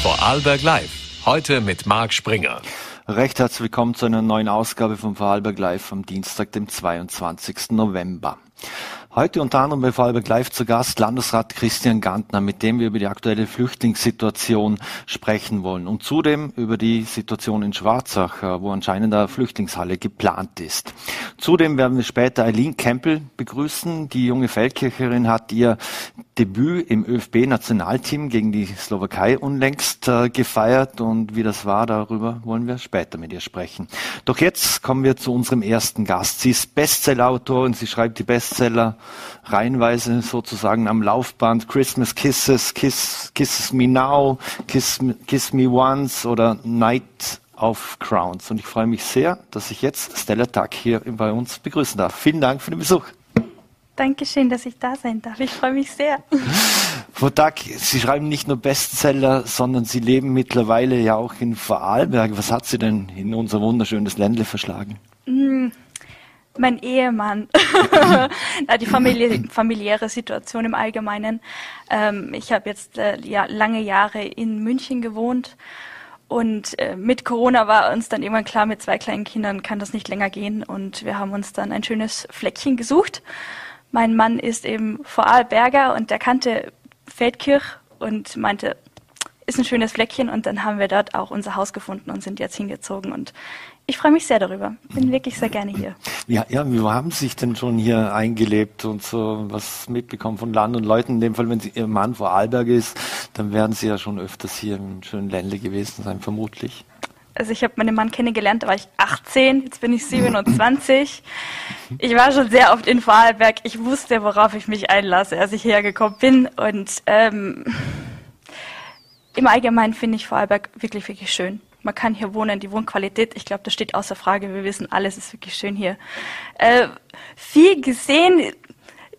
Vorarlberg Live. Heute mit Marc Springer. Recht herzlich willkommen zu einer neuen Ausgabe von Vorarlberg Live am Dienstag, dem 22. November. Heute unter anderem bei Vorarlberg Live zu Gast Landesrat Christian Gantner, mit dem wir über die aktuelle Flüchtlingssituation sprechen wollen und zudem über die Situation in Schwarzach, äh, wo anscheinend eine Flüchtlingshalle geplant ist. Zudem werden wir später Eileen Kempel begrüßen. Die junge Feldkircherin hat ihr Debüt im ÖFB-Nationalteam gegen die Slowakei unlängst äh, gefeiert und wie das war, darüber wollen wir später mit ihr sprechen. Doch jetzt kommen wir zu unserem ersten Gast. Sie ist Bestsellerautorin, sie schreibt die Bestseller reihenweise sozusagen am Laufband. Christmas Kisses, Kiss, Kisses Me Now, Kiss, Kiss Me Once oder Night of Crowns. Und ich freue mich sehr, dass ich jetzt Stella Tuck hier bei uns begrüßen darf. Vielen Dank für den Besuch. Dankeschön, dass ich da sein darf. Ich freue mich sehr. Frau Dack, Sie schreiben nicht nur Bestseller, sondern Sie leben mittlerweile ja auch in Vorarlberg. Was hat Sie denn in unser wunderschönes Ländle verschlagen? Mm, mein Ehemann. die Familie, familiäre Situation im Allgemeinen. Ähm, ich habe jetzt äh, ja, lange Jahre in München gewohnt und äh, mit Corona war uns dann irgendwann klar, mit zwei kleinen Kindern kann das nicht länger gehen und wir haben uns dann ein schönes Fleckchen gesucht. Mein Mann ist eben Vorarlberger und der kannte Feldkirch und meinte, ist ein schönes Fleckchen und dann haben wir dort auch unser Haus gefunden und sind jetzt hingezogen und ich freue mich sehr darüber. Bin wirklich sehr gerne hier. Ja, ja, wie haben Sie sich denn schon hier eingelebt und so was mitbekommen von Land und Leuten? In dem Fall, wenn Sie Ihr Mann vor Arlberg ist, dann werden Sie ja schon öfters hier im schönen Ländle gewesen sein, vermutlich. Also ich habe meinen Mann kennengelernt, da war ich 18, jetzt bin ich 27. Ich war schon sehr oft in Vorarlberg. Ich wusste, worauf ich mich einlasse, als ich hergekommen bin. Und ähm, im Allgemeinen finde ich Vorarlberg wirklich, wirklich schön man kann hier wohnen, die Wohnqualität, ich glaube, das steht außer Frage. Wir wissen, alles ist wirklich schön hier. Äh, viel gesehen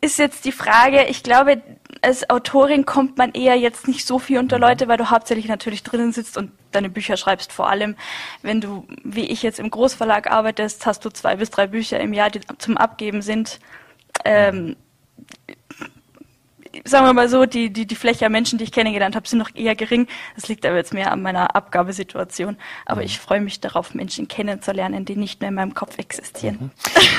ist jetzt die Frage, ich glaube, als Autorin kommt man eher jetzt nicht so viel unter Leute, weil du hauptsächlich natürlich drinnen sitzt und deine Bücher schreibst. Vor allem, wenn du, wie ich jetzt im Großverlag arbeitest, hast du zwei bis drei Bücher im Jahr, die zum Abgeben sind. Ähm, sagen wir mal so, die, die, die Fläche an Menschen, die ich kennengelernt habe, sind noch eher gering. Das liegt aber jetzt mehr an meiner Abgabesituation. Aber mhm. ich freue mich darauf, Menschen kennenzulernen, die nicht mehr in meinem Kopf existieren. Mhm.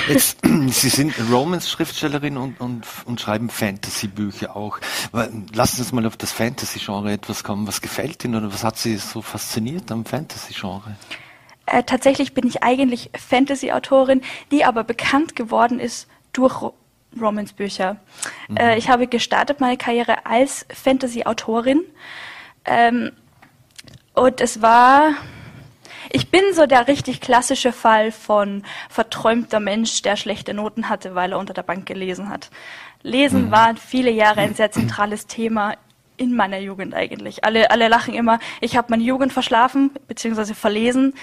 Jetzt, Sie sind Romance-Schriftstellerin und, und, und schreiben Fantasy-Bücher auch. Lassen Sie uns mal auf das Fantasy-Genre etwas kommen. Was gefällt Ihnen oder was hat Sie so fasziniert am Fantasy-Genre? Äh, tatsächlich bin ich eigentlich Fantasy-Autorin, die aber bekannt geworden ist durch Romance-Bücher. Mhm. Äh, ich habe gestartet meine Karriere als Fantasy-Autorin. Ähm, und es war, ich bin so der richtig klassische Fall von verträumter Mensch, der schlechte Noten hatte, weil er unter der Bank gelesen hat. Lesen mhm. war viele Jahre ein sehr zentrales Thema in meiner Jugend eigentlich. Alle, alle lachen immer, ich habe meine Jugend verschlafen bzw. verlesen.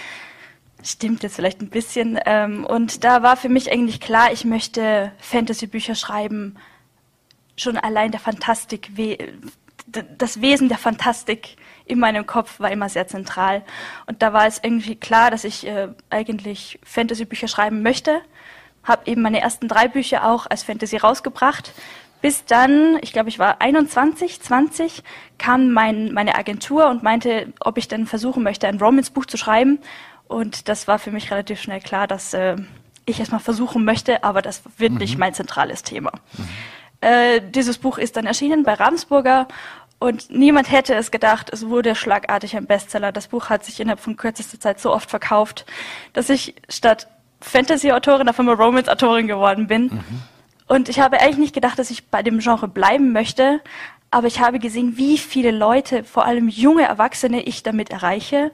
Stimmt jetzt vielleicht ein bisschen. Ähm, und da war für mich eigentlich klar, ich möchte Fantasy-Bücher schreiben. Schon allein der Fantastik, das Wesen der Fantastik in meinem Kopf war immer sehr zentral. Und da war es irgendwie klar, dass ich äh, eigentlich Fantasy-Bücher schreiben möchte. Habe eben meine ersten drei Bücher auch als Fantasy rausgebracht. Bis dann, ich glaube, ich war 21, 20, kam mein, meine Agentur und meinte, ob ich denn versuchen möchte, ein Romance-Buch zu schreiben. Und das war für mich relativ schnell klar, dass äh, ich erstmal versuchen möchte, aber das wird mhm. nicht mein zentrales Thema. Mhm. Äh, dieses Buch ist dann erschienen bei Ravensburger und niemand hätte es gedacht, es wurde schlagartig ein Bestseller. Das Buch hat sich innerhalb von kürzester Zeit so oft verkauft, dass ich statt Fantasy-Autorin auf einmal Romance-Autorin geworden bin. Mhm. Und ich habe eigentlich nicht gedacht, dass ich bei dem Genre bleiben möchte, aber ich habe gesehen, wie viele Leute, vor allem junge Erwachsene, ich damit erreiche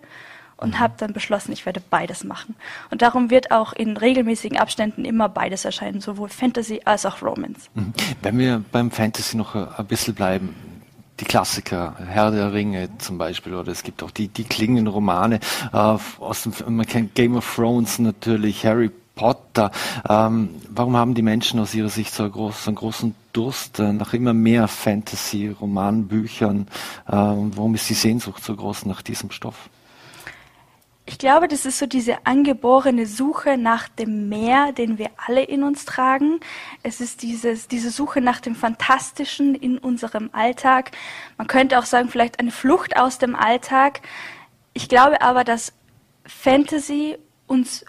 und habe dann beschlossen, ich werde beides machen. Und darum wird auch in regelmäßigen Abständen immer beides erscheinen, sowohl Fantasy als auch Romance. Mhm. Wenn wir beim Fantasy noch ein bisschen bleiben, die Klassiker, Herr der Ringe zum Beispiel, oder es gibt auch die, die klingenden Romane äh, aus dem, man kennt Game of Thrones natürlich, Harry Potter. Ähm, warum haben die Menschen aus ihrer Sicht so, groß, so einen großen Durst nach immer mehr Fantasy, Romanbüchern? Äh, warum ist die Sehnsucht so groß nach diesem Stoff? Ich glaube, das ist so diese angeborene Suche nach dem Meer, den wir alle in uns tragen. Es ist dieses, diese Suche nach dem Fantastischen in unserem Alltag. Man könnte auch sagen, vielleicht eine Flucht aus dem Alltag. Ich glaube aber, dass Fantasy uns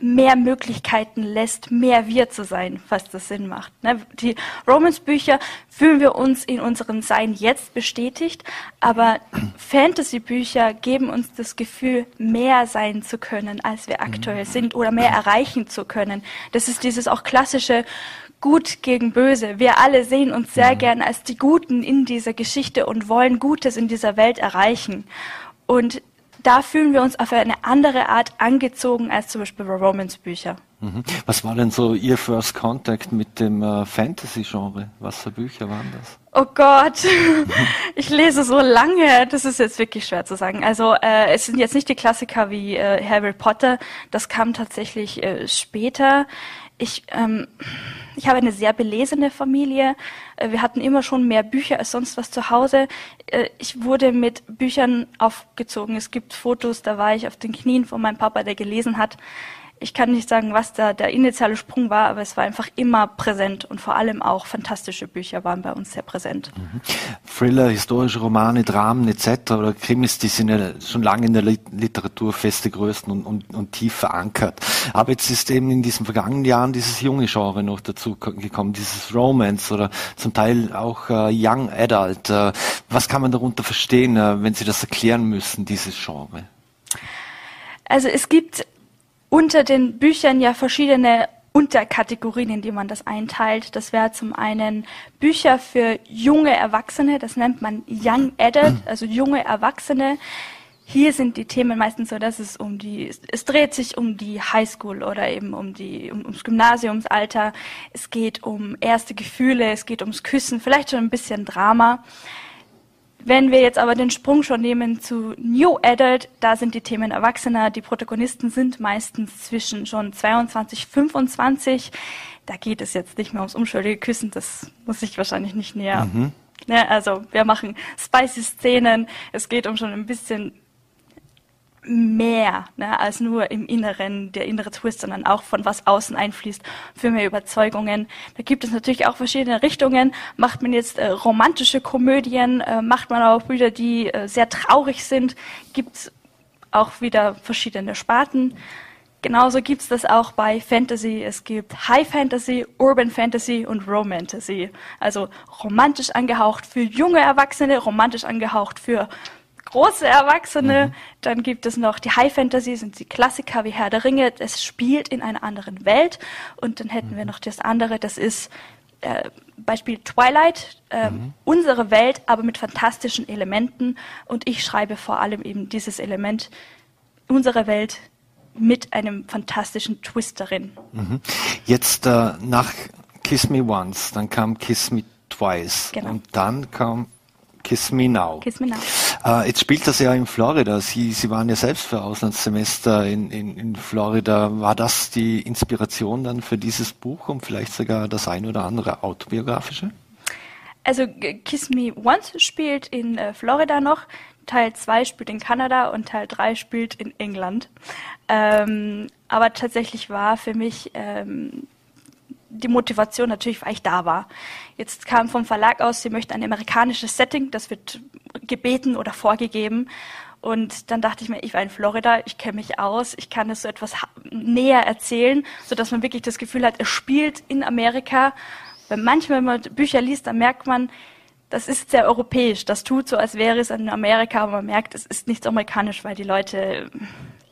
mehr Möglichkeiten lässt, mehr wir zu sein, was das Sinn macht. Ne? Die Romans-Bücher fühlen wir uns in unserem Sein jetzt bestätigt, aber Fantasy-Bücher geben uns das Gefühl, mehr sein zu können, als wir aktuell sind oder mehr erreichen zu können. Das ist dieses auch klassische Gut gegen Böse. Wir alle sehen uns sehr gern als die Guten in dieser Geschichte und wollen Gutes in dieser Welt erreichen. Und da fühlen wir uns auf eine andere Art angezogen als zum Beispiel bei Romance-Bücher. Mhm. Was war denn so Ihr First Contact mit dem äh, Fantasy-Genre? Was für Bücher waren das? Oh Gott, ich lese so lange, das ist jetzt wirklich schwer zu sagen. Also äh, es sind jetzt nicht die Klassiker wie äh, Harry Potter, das kam tatsächlich äh, später. Ich, ähm, ich habe eine sehr belesene Familie. Äh, wir hatten immer schon mehr Bücher als sonst was zu Hause. Äh, ich wurde mit Büchern aufgezogen. Es gibt Fotos, da war ich auf den Knien von meinem Papa, der gelesen hat. Ich kann nicht sagen, was da der initiale Sprung war, aber es war einfach immer präsent und vor allem auch fantastische Bücher waren bei uns sehr präsent. Mhm. Thriller, historische Romane, Dramen etc. oder Krimis, die sind ja schon lange in der Literatur feste Größen und, und, und tief verankert. Aber jetzt ist eben in diesen vergangenen Jahren dieses junge Genre noch dazu gekommen, dieses Romance oder zum Teil auch äh, Young Adult. Äh, was kann man darunter verstehen, äh, wenn Sie das erklären müssen, dieses Genre? Also es gibt unter den Büchern ja verschiedene Unterkategorien, in die man das einteilt. Das wäre zum einen Bücher für junge Erwachsene, das nennt man Young Adult, also junge Erwachsene. Hier sind die Themen meistens so, dass es um die, es dreht sich um die Highschool oder eben um die, um, ums Gymnasiumsalter. Es geht um erste Gefühle, es geht ums Küssen, vielleicht schon ein bisschen Drama. Wenn wir jetzt aber den Sprung schon nehmen zu New Adult, da sind die Themen Erwachsener. Die Protagonisten sind meistens zwischen schon 22, 25. Da geht es jetzt nicht mehr ums unschuldige Küssen, das muss ich wahrscheinlich nicht näher. Mhm. Ne, also wir machen spicy Szenen. Es geht um schon ein bisschen mehr ne, als nur im Inneren, der innere Twist, sondern auch von was außen einfließt für mehr Überzeugungen. Da gibt es natürlich auch verschiedene Richtungen. Macht man jetzt äh, romantische Komödien, äh, macht man auch Bücher, die äh, sehr traurig sind, gibt es auch wieder verschiedene Sparten. Genauso gibt es das auch bei Fantasy. Es gibt High Fantasy, Urban Fantasy und Romantasy. Also romantisch angehaucht für junge Erwachsene, romantisch angehaucht für große Erwachsene. Mhm. Dann gibt es noch die High Fantasy, sind die Klassiker wie Herr der Ringe. Es spielt in einer anderen Welt. Und dann hätten mhm. wir noch das andere, das ist äh, Beispiel Twilight, äh, mhm. unsere Welt, aber mit fantastischen Elementen. Und ich schreibe vor allem eben dieses Element, unsere Welt mit einem fantastischen Twist darin. Mhm. Jetzt äh, nach Kiss Me Once, dann kam Kiss Me Twice genau. und dann kam Kiss Me Now. Kiss Me Now. Äh, jetzt spielt das ja in Florida. Sie, Sie waren ja selbst für Auslandssemester in, in, in Florida. War das die Inspiration dann für dieses Buch und vielleicht sogar das ein oder andere autobiografische? Also Kiss Me Once spielt in äh, Florida noch. Teil 2 spielt in Kanada und Teil 3 spielt in England. Ähm, aber tatsächlich war für mich ähm, die Motivation natürlich, weil ich da war. Jetzt kam vom Verlag aus, sie möchten ein amerikanisches Setting, das wird gebeten oder vorgegeben. Und dann dachte ich mir, ich war in Florida, ich kenne mich aus, ich kann es so etwas näher erzählen, so dass man wirklich das Gefühl hat, es spielt in Amerika. Weil manchmal, wenn man Bücher liest, dann merkt man, das ist sehr europäisch. Das tut so, als wäre es in Amerika, aber man merkt, es ist nicht amerikanisch, weil die Leute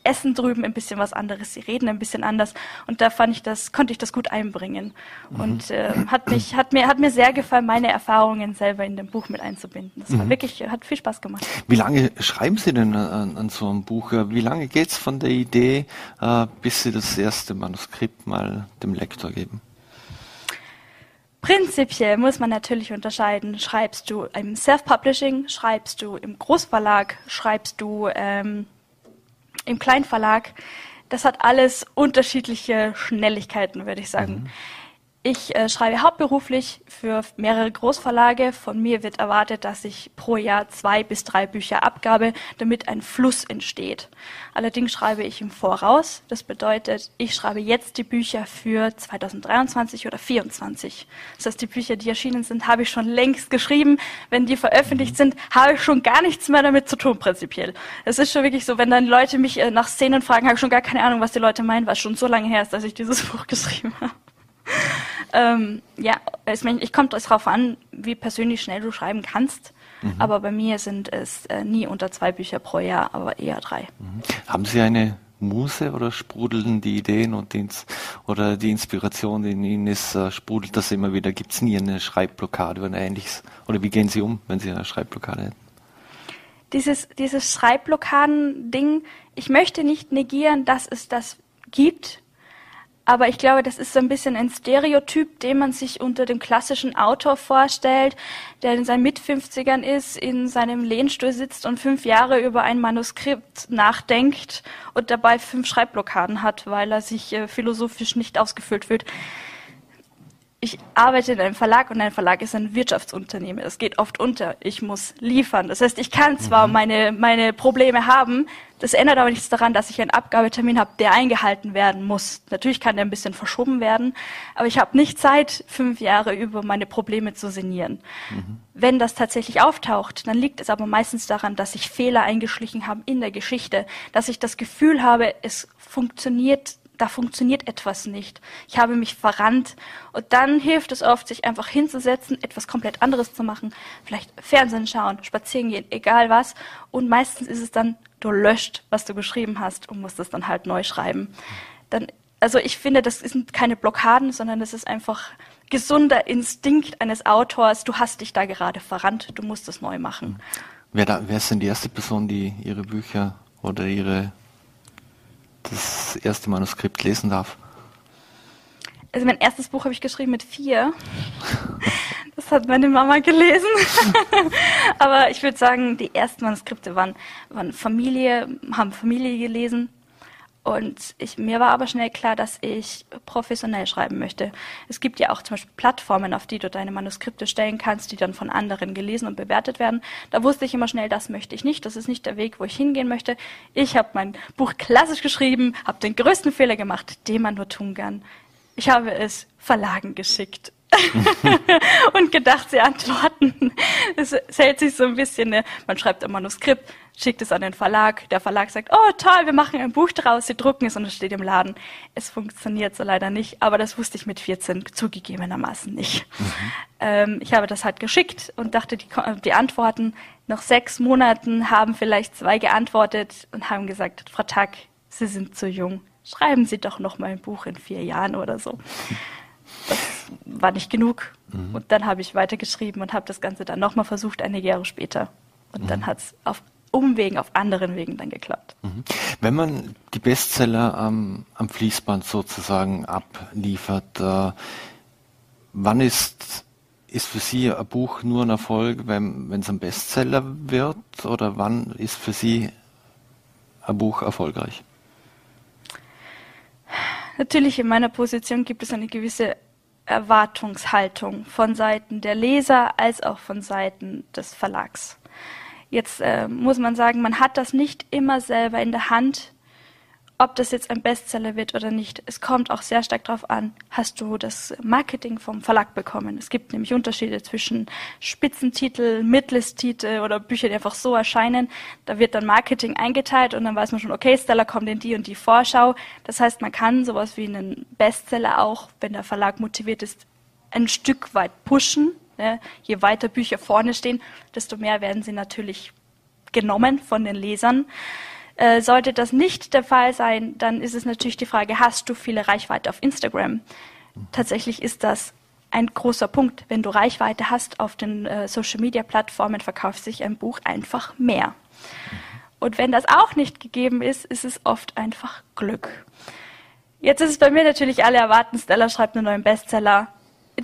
essen drüben ein bisschen was anderes, sie reden ein bisschen anders und da fand ich das, konnte ich das gut einbringen mhm. und äh, hat mich, hat mir, hat mir sehr gefallen, meine Erfahrungen selber in dem Buch mit einzubinden. Das mhm. war wirklich, hat viel Spaß gemacht. Wie lange schreiben Sie denn an, an so einem Buch? Wie lange geht es von der Idee, äh, bis Sie das erste Manuskript mal dem Lektor geben? Prinzipiell muss man natürlich unterscheiden, schreibst du im Self-Publishing, schreibst du im Großverlag, schreibst du ähm, im Kleinverlag, das hat alles unterschiedliche Schnelligkeiten, würde ich sagen. Mhm. Ich äh, schreibe hauptberuflich für mehrere Großverlage. Von mir wird erwartet, dass ich pro Jahr zwei bis drei Bücher abgabe, damit ein Fluss entsteht. Allerdings schreibe ich im Voraus. Das bedeutet, ich schreibe jetzt die Bücher für 2023 oder 2024. Das heißt, die Bücher, die erschienen sind, habe ich schon längst geschrieben. Wenn die veröffentlicht sind, habe ich schon gar nichts mehr damit zu tun, prinzipiell. Es ist schon wirklich so, wenn dann Leute mich äh, nach Szenen fragen, habe ich schon gar keine Ahnung, was die Leute meinen, was schon so lange her ist, dass ich dieses Buch geschrieben habe. Ähm, ja, ich, mein, ich kommt darauf an, wie persönlich schnell du schreiben kannst. Mhm. Aber bei mir sind es äh, nie unter zwei Bücher pro Jahr, aber eher drei. Mhm. Haben Sie eine Muse oder sprudeln die Ideen und die, oder die Inspiration in Ihnen ist, äh, sprudelt das immer wieder? Gibt es nie eine Schreibblockade oder ähnliches? Oder wie gehen Sie um, wenn Sie eine Schreibblockade hätten? Dieses, dieses Schreibblockaden-Ding, ich möchte nicht negieren, dass es das gibt, aber ich glaube, das ist so ein bisschen ein Stereotyp, den man sich unter dem klassischen Autor vorstellt, der in seinen Mit-50ern ist, in seinem Lehnstuhl sitzt und fünf Jahre über ein Manuskript nachdenkt und dabei fünf Schreibblockaden hat, weil er sich äh, philosophisch nicht ausgefüllt fühlt ich arbeite in einem Verlag und ein Verlag ist ein Wirtschaftsunternehmen. Es geht oft unter. Ich muss liefern. Das heißt, ich kann zwar mhm. meine, meine Probleme haben, das ändert aber nichts daran, dass ich einen Abgabetermin habe, der eingehalten werden muss. Natürlich kann der ein bisschen verschoben werden, aber ich habe nicht Zeit, fünf Jahre über meine Probleme zu sinnieren. Mhm. Wenn das tatsächlich auftaucht, dann liegt es aber meistens daran, dass sich Fehler eingeschlichen haben in der Geschichte, dass ich das Gefühl habe, es funktioniert da funktioniert etwas nicht. Ich habe mich verrannt. Und dann hilft es oft, sich einfach hinzusetzen, etwas komplett anderes zu machen. Vielleicht Fernsehen schauen, spazieren gehen, egal was. Und meistens ist es dann, du löscht, was du geschrieben hast und musst es dann halt neu schreiben. Dann, also ich finde, das sind keine Blockaden, sondern das ist einfach gesunder Instinkt eines Autors. Du hast dich da gerade verrannt, du musst es neu machen. Wer, da, wer ist denn die erste Person, die ihre Bücher oder ihre das erste Manuskript lesen darf? Also mein erstes Buch habe ich geschrieben mit vier. Das hat meine Mama gelesen. Aber ich würde sagen, die ersten Manuskripte waren, waren Familie, haben Familie gelesen. Und ich, mir war aber schnell klar, dass ich professionell schreiben möchte. Es gibt ja auch zum Beispiel Plattformen, auf die du deine Manuskripte stellen kannst, die dann von anderen gelesen und bewertet werden. Da wusste ich immer schnell, das möchte ich nicht. Das ist nicht der Weg, wo ich hingehen möchte. Ich habe mein Buch klassisch geschrieben, habe den größten Fehler gemacht, den man nur tun kann. Ich habe es Verlagen geschickt. und gedacht, sie antworten. Es, es hält sich so ein bisschen, ne? man schreibt ein Manuskript, schickt es an den Verlag, der Verlag sagt, oh toll, wir machen ein Buch draus, sie drucken es und es steht im Laden. Es funktioniert so leider nicht, aber das wusste ich mit 14 zugegebenermaßen nicht. Mhm. Ähm, ich habe das halt geschickt und dachte, die, die Antworten, nach sechs Monaten haben vielleicht zwei geantwortet und haben gesagt, Frau Tack, Sie sind zu jung, schreiben Sie doch noch mal ein Buch in vier Jahren oder so. War nicht genug. Mhm. Und dann habe ich weitergeschrieben und habe das Ganze dann nochmal versucht, einige Jahre später. Und mhm. dann hat es auf Umwegen, auf anderen Wegen dann geklappt. Mhm. Wenn man die Bestseller am, am Fließband sozusagen abliefert, äh, wann ist, ist für Sie ein Buch nur ein Erfolg, wenn es ein Bestseller wird? Oder wann ist für Sie ein Buch erfolgreich? Natürlich in meiner Position gibt es eine gewisse Erwartungshaltung von Seiten der Leser als auch von Seiten des Verlags. Jetzt äh, muss man sagen, man hat das nicht immer selber in der Hand, ob das jetzt ein Bestseller wird oder nicht. Es kommt auch sehr stark darauf an, hast du das Marketing vom Verlag bekommen. Es gibt nämlich Unterschiede zwischen Spitzentitel, Midlist-Titel oder Bücher, die einfach so erscheinen. Da wird dann Marketing eingeteilt und dann weiß man schon, okay, Stella kommt in die und die Vorschau. Das heißt, man kann sowas wie einen Bestseller auch, wenn der Verlag motiviert ist, ein Stück weit pushen. Je weiter Bücher vorne stehen, desto mehr werden sie natürlich genommen von den Lesern. Äh, sollte das nicht der Fall sein, dann ist es natürlich die Frage, hast du viele Reichweite auf Instagram? Tatsächlich ist das ein großer Punkt. Wenn du Reichweite hast auf den äh, Social-Media-Plattformen, verkauft sich ein Buch einfach mehr. Und wenn das auch nicht gegeben ist, ist es oft einfach Glück. Jetzt ist es bei mir natürlich, alle erwarten, Stella schreibt einen neuen Bestseller.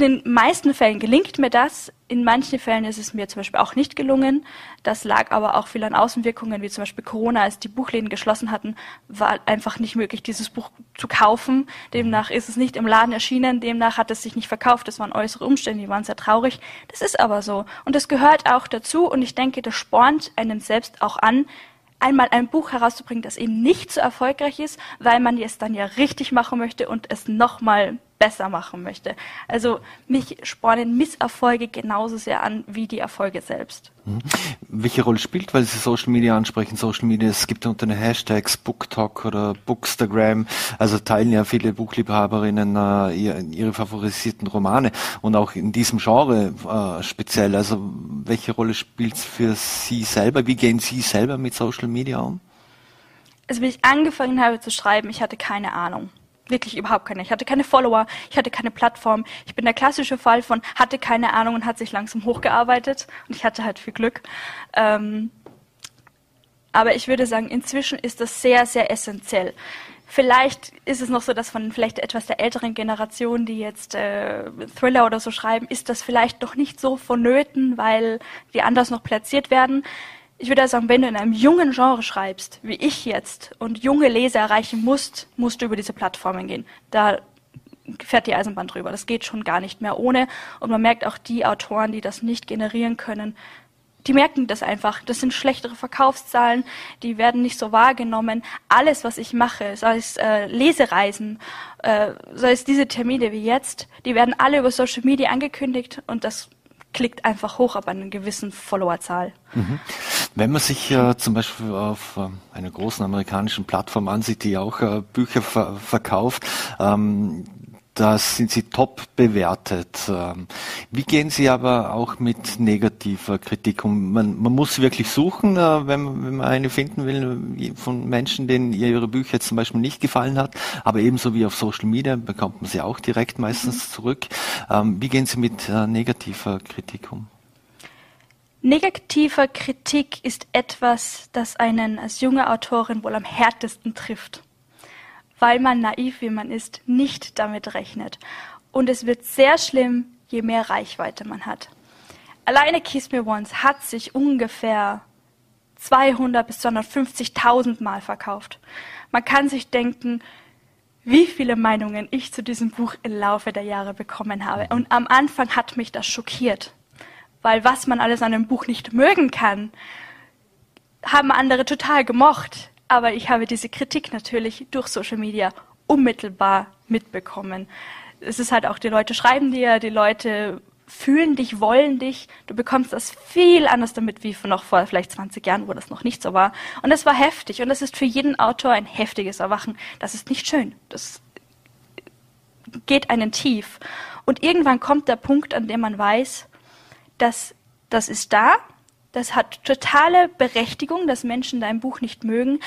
In den meisten Fällen gelingt mir das. In manchen Fällen ist es mir zum Beispiel auch nicht gelungen. Das lag aber auch viel an Außenwirkungen, wie zum Beispiel Corona, als die Buchläden geschlossen hatten, war einfach nicht möglich, dieses Buch zu kaufen. Demnach ist es nicht im Laden erschienen, demnach hat es sich nicht verkauft. Das waren äußere Umstände, die waren sehr traurig. Das ist aber so. Und das gehört auch dazu und ich denke, das spornt einem selbst auch an, einmal ein Buch herauszubringen, das eben nicht so erfolgreich ist, weil man es dann ja richtig machen möchte und es nochmal besser machen möchte. Also mich spornen Misserfolge genauso sehr an wie die Erfolge selbst. Mhm. Welche Rolle spielt, weil Sie Social Media ansprechen, Social Media, es gibt unter den Hashtags BookTok oder Bookstagram, also teilen ja viele Buchliebhaberinnen äh, ihre favorisierten Romane und auch in diesem Genre äh, speziell. Also welche Rolle spielt es für Sie selber? Wie gehen Sie selber mit Social Media um? Also wie ich angefangen habe zu schreiben, ich hatte keine Ahnung wirklich überhaupt keine. Ich hatte keine Follower, ich hatte keine Plattform. Ich bin der klassische Fall von hatte keine Ahnung und hat sich langsam hochgearbeitet und ich hatte halt viel Glück. Ähm, aber ich würde sagen, inzwischen ist das sehr, sehr essentiell. Vielleicht ist es noch so, dass von vielleicht etwas der älteren Generation, die jetzt äh, Thriller oder so schreiben, ist das vielleicht noch nicht so vonnöten, weil die anders noch platziert werden ich würde sagen, wenn du in einem jungen Genre schreibst, wie ich jetzt, und junge Leser erreichen musst, musst du über diese Plattformen gehen. Da fährt die Eisenbahn drüber. Das geht schon gar nicht mehr ohne. Und man merkt auch die Autoren, die das nicht generieren können, die merken das einfach. Das sind schlechtere Verkaufszahlen, die werden nicht so wahrgenommen. Alles, was ich mache, sei es äh, Lesereisen, äh, sei es diese Termine wie jetzt, die werden alle über Social Media angekündigt und das klickt einfach hoch ab einer gewissen Followerzahl. Mhm. Wenn man sich äh, zum Beispiel auf äh, einer großen amerikanischen Plattform ansieht, die auch äh, Bücher ver verkauft, ähm, da sind sie top bewertet. Ähm, wie gehen Sie aber auch mit negativer Kritik um? Man, man muss wirklich suchen, äh, wenn, wenn, man eine finden will von Menschen, denen ihre Bücher jetzt zum Beispiel nicht gefallen hat. Aber ebenso wie auf Social Media bekommt man sie auch direkt meistens mhm. zurück. Ähm, wie gehen Sie mit äh, negativer Kritik um? Negativer Kritik ist etwas, das einen als junge Autorin wohl am härtesten trifft weil man naiv wie man ist, nicht damit rechnet. Und es wird sehr schlimm, je mehr Reichweite man hat. Alleine Kiss Me Once hat sich ungefähr 200 bis 250.000 Mal verkauft. Man kann sich denken, wie viele Meinungen ich zu diesem Buch im Laufe der Jahre bekommen habe. Und am Anfang hat mich das schockiert, weil was man alles an einem Buch nicht mögen kann, haben andere total gemocht. Aber ich habe diese Kritik natürlich durch Social Media unmittelbar mitbekommen. Es ist halt auch, die Leute schreiben dir, die Leute fühlen dich, wollen dich. Du bekommst das viel anders damit wie noch vor vielleicht 20 Jahren, wo das noch nicht so war. Und es war heftig. Und das ist für jeden Autor ein heftiges Erwachen. Das ist nicht schön. Das geht einen tief. Und irgendwann kommt der Punkt, an dem man weiß, dass das ist da, das hat totale Berechtigung, dass Menschen dein Buch nicht mögen,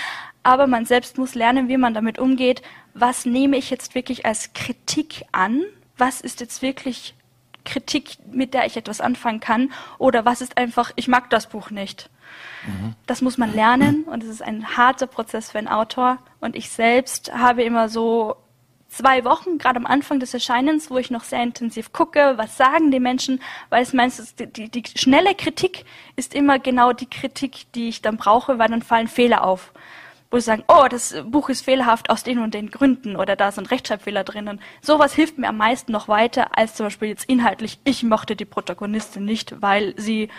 aber man selbst muss lernen, wie man damit umgeht. Was nehme ich jetzt wirklich als Kritik an? Was ist jetzt wirklich Kritik, mit der ich etwas anfangen kann? Oder was ist einfach, ich mag das Buch nicht? Mhm. Das muss man lernen und es ist ein harter Prozess für einen Autor. Und ich selbst habe immer so zwei Wochen, gerade am Anfang des Erscheinens, wo ich noch sehr intensiv gucke, was sagen die Menschen, weil es meistens die, die, die schnelle Kritik ist immer genau die Kritik, die ich dann brauche, weil dann fallen Fehler auf. Wo sie sagen, oh, das Buch ist fehlerhaft aus den und den Gründen oder da sind Rechtschreibfehler drinnen. Sowas hilft mir am meisten noch weiter, als zum Beispiel jetzt inhaltlich, ich mochte die Protagonistin nicht, weil sie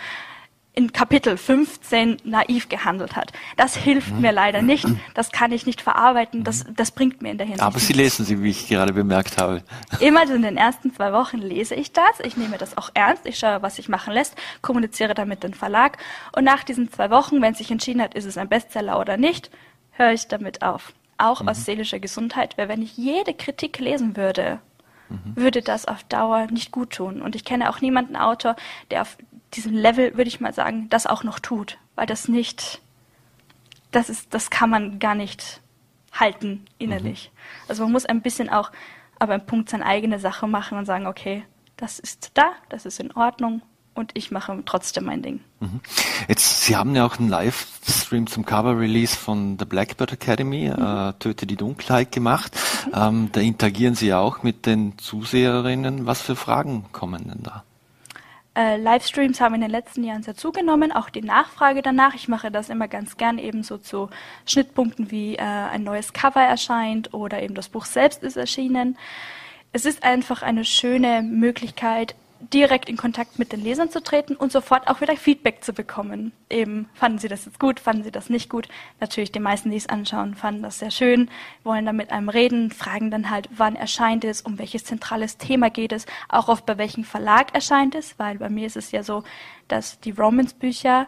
in Kapitel 15 naiv gehandelt hat. Das hilft mhm. mir leider nicht. Das kann ich nicht verarbeiten. Das, das bringt mir in der Hinsicht. Aber Sie lesen sie, wie ich gerade bemerkt habe. Immer in den ersten zwei Wochen lese ich das. Ich nehme das auch ernst. Ich schaue, was sich machen lässt, kommuniziere damit den Verlag. Und nach diesen zwei Wochen, wenn sich entschieden hat, ist es ein Bestseller oder nicht, höre ich damit auf. Auch mhm. aus seelischer Gesundheit. Weil wenn ich jede Kritik lesen würde, mhm. würde das auf Dauer nicht gut tun. Und ich kenne auch niemanden Autor, der auf diesem Level, würde ich mal sagen, das auch noch tut, weil das nicht, das ist, das kann man gar nicht halten innerlich. Mhm. Also man muss ein bisschen auch, aber im Punkt seine eigene Sache machen und sagen, okay, das ist da, das ist in Ordnung und ich mache trotzdem mein Ding. Mhm. Jetzt, Sie haben ja auch einen Livestream zum Cover-Release von The Blackbird Academy, mhm. äh, Töte die Dunkelheit gemacht. Ähm, da interagieren Sie auch mit den Zuseherinnen. Was für Fragen kommen denn da? Äh, Livestreams haben in den letzten Jahren sehr zugenommen, auch die Nachfrage danach. Ich mache das immer ganz gern eben so zu Schnittpunkten wie äh, ein neues Cover erscheint oder eben das Buch selbst ist erschienen. Es ist einfach eine schöne Möglichkeit, direkt in Kontakt mit den Lesern zu treten und sofort auch wieder Feedback zu bekommen. Eben, fanden Sie das jetzt gut, fanden Sie das nicht gut? Natürlich, die meisten, die es anschauen, fanden das sehr schön, wollen dann mit einem reden, fragen dann halt, wann erscheint es, um welches zentrales Thema geht es, auch oft bei welchem Verlag erscheint es, weil bei mir ist es ja so, dass die Romans-Bücher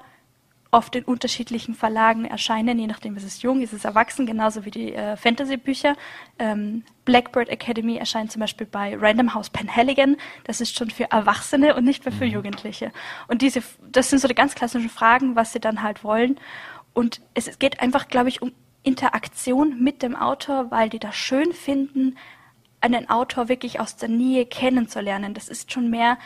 oft in unterschiedlichen Verlagen erscheinen, je nachdem, ist es jung, ist es erwachsen, genauso wie die äh, Fantasy-Bücher. Ähm, Blackbird Academy erscheint zum Beispiel bei Random House Penhaligon. Das ist schon für Erwachsene und nicht mehr für mhm. Jugendliche. Und diese, das sind so die ganz klassischen Fragen, was sie dann halt wollen. Und es geht einfach, glaube ich, um Interaktion mit dem Autor, weil die das schön finden, einen Autor wirklich aus der Nähe kennenzulernen. Das ist schon mehr